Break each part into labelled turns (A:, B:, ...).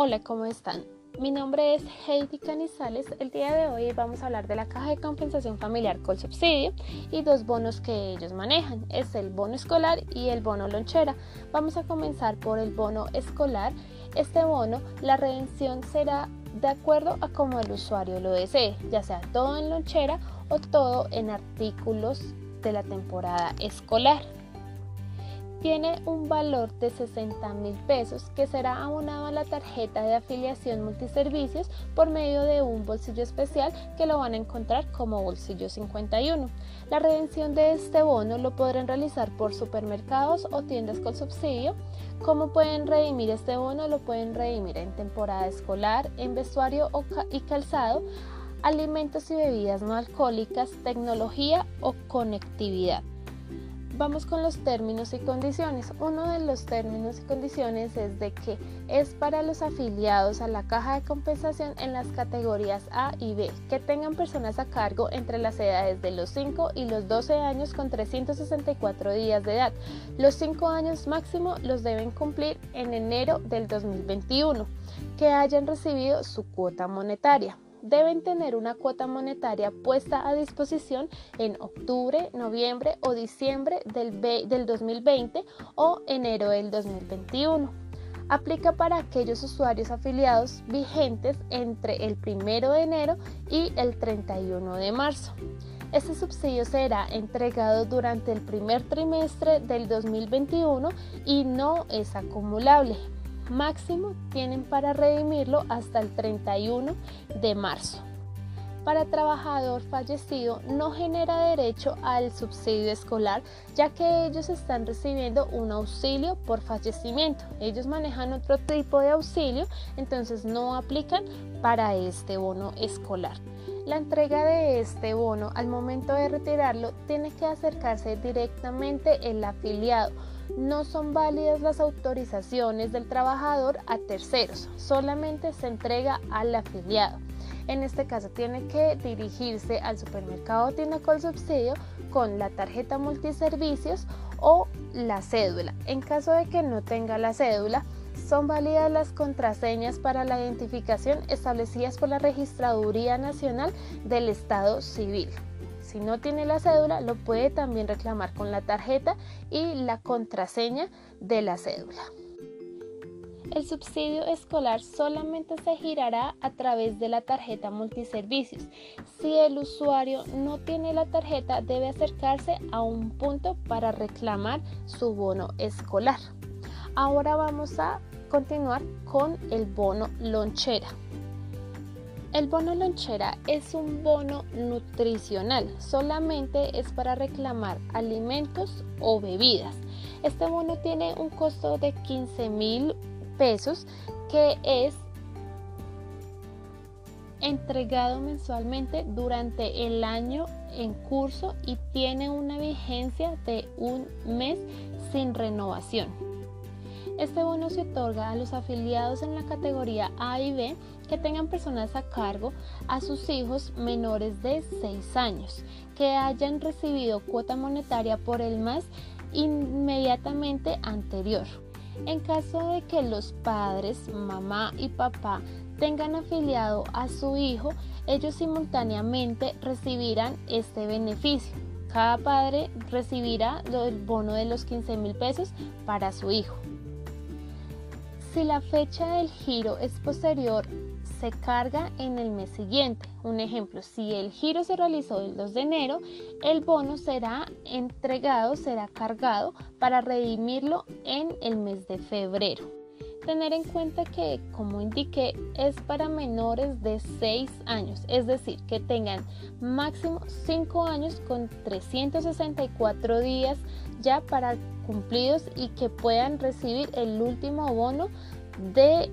A: Hola, ¿cómo están? Mi nombre es Heidi Canizales. El día de hoy vamos a hablar de la caja de compensación familiar con subsidio y dos bonos que ellos manejan. Es el bono escolar y el bono lonchera. Vamos a comenzar por el bono escolar. Este bono, la redención será de acuerdo a como el usuario lo desee, ya sea todo en lonchera o todo en artículos de la temporada escolar tiene un valor de 60 mil pesos que será abonado a la tarjeta de afiliación multiservicios por medio de un bolsillo especial que lo van a encontrar como bolsillo 51. La redención de este bono lo podrán realizar por supermercados o tiendas con subsidio. ¿Cómo pueden redimir este bono? Lo pueden redimir en temporada escolar, en vestuario y calzado, alimentos y bebidas no alcohólicas, tecnología o conectividad. Vamos con los términos y condiciones. Uno de los términos y condiciones es de que es para los afiliados a la caja de compensación en las categorías A y B, que tengan personas a cargo entre las edades de los 5 y los 12 años con 364 días de edad. Los 5 años máximo los deben cumplir en enero del 2021, que hayan recibido su cuota monetaria deben tener una cuota monetaria puesta a disposición en octubre, noviembre o diciembre del, del 2020 o enero del 2021. Aplica para aquellos usuarios afiliados vigentes entre el 1 de enero y el 31 de marzo. Este subsidio será entregado durante el primer trimestre del 2021 y no es acumulable máximo tienen para redimirlo hasta el 31 de marzo. Para trabajador fallecido no genera derecho al subsidio escolar ya que ellos están recibiendo un auxilio por fallecimiento. Ellos manejan otro tipo de auxilio, entonces no aplican para este bono escolar. La entrega de este bono al momento de retirarlo tiene que acercarse directamente el afiliado no son válidas las autorizaciones del trabajador a terceros, solamente se entrega al afiliado. En este caso tiene que dirigirse al supermercado o tienda con subsidio con la tarjeta multiservicios o la cédula. En caso de que no tenga la cédula, son válidas las contraseñas para la identificación establecidas por la Registraduría Nacional del Estado Civil. Si no tiene la cédula, lo puede también reclamar con la tarjeta y la contraseña de la cédula. El subsidio escolar solamente se girará a través de la tarjeta multiservicios. Si el usuario no tiene la tarjeta, debe acercarse a un punto para reclamar su bono escolar. Ahora vamos a continuar con el bono lonchera. El bono lonchera es un bono nutricional, solamente es para reclamar alimentos o bebidas. Este bono tiene un costo de 15 mil pesos que es entregado mensualmente durante el año en curso y tiene una vigencia de un mes sin renovación. Este bono se otorga a los afiliados en la categoría A y B que tengan personas a cargo a sus hijos menores de 6 años, que hayan recibido cuota monetaria por el mes inmediatamente anterior. En caso de que los padres, mamá y papá tengan afiliado a su hijo, ellos simultáneamente recibirán este beneficio. Cada padre recibirá el bono de los 15 mil pesos para su hijo. Si la fecha del giro es posterior, se carga en el mes siguiente. Un ejemplo, si el giro se realizó el 2 de enero, el bono será entregado, será cargado para redimirlo en el mes de febrero. Tener en cuenta que, como indiqué, es para menores de 6 años, es decir, que tengan máximo 5 años con 364 días ya para cumplidos y que puedan recibir el último bono de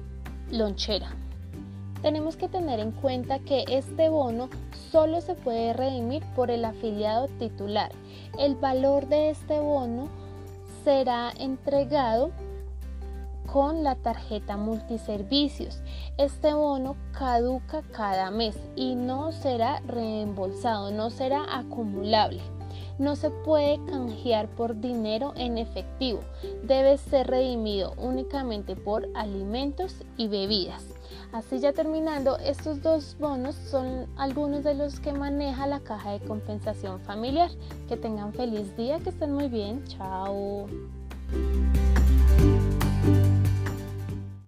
A: lonchera. Tenemos que tener en cuenta que este bono solo se puede redimir por el afiliado titular. El valor de este bono será entregado con la tarjeta multiservicios. Este bono caduca cada mes y no será reembolsado, no será acumulable. no se puede canjear por dinero en efectivo, debe ser redimido únicamente por alimentos y bebidas. Así ya terminando, estos dos bonos son algunos de los que maneja la caja de compensación familiar. Que tengan feliz día, que estén muy bien. Chao.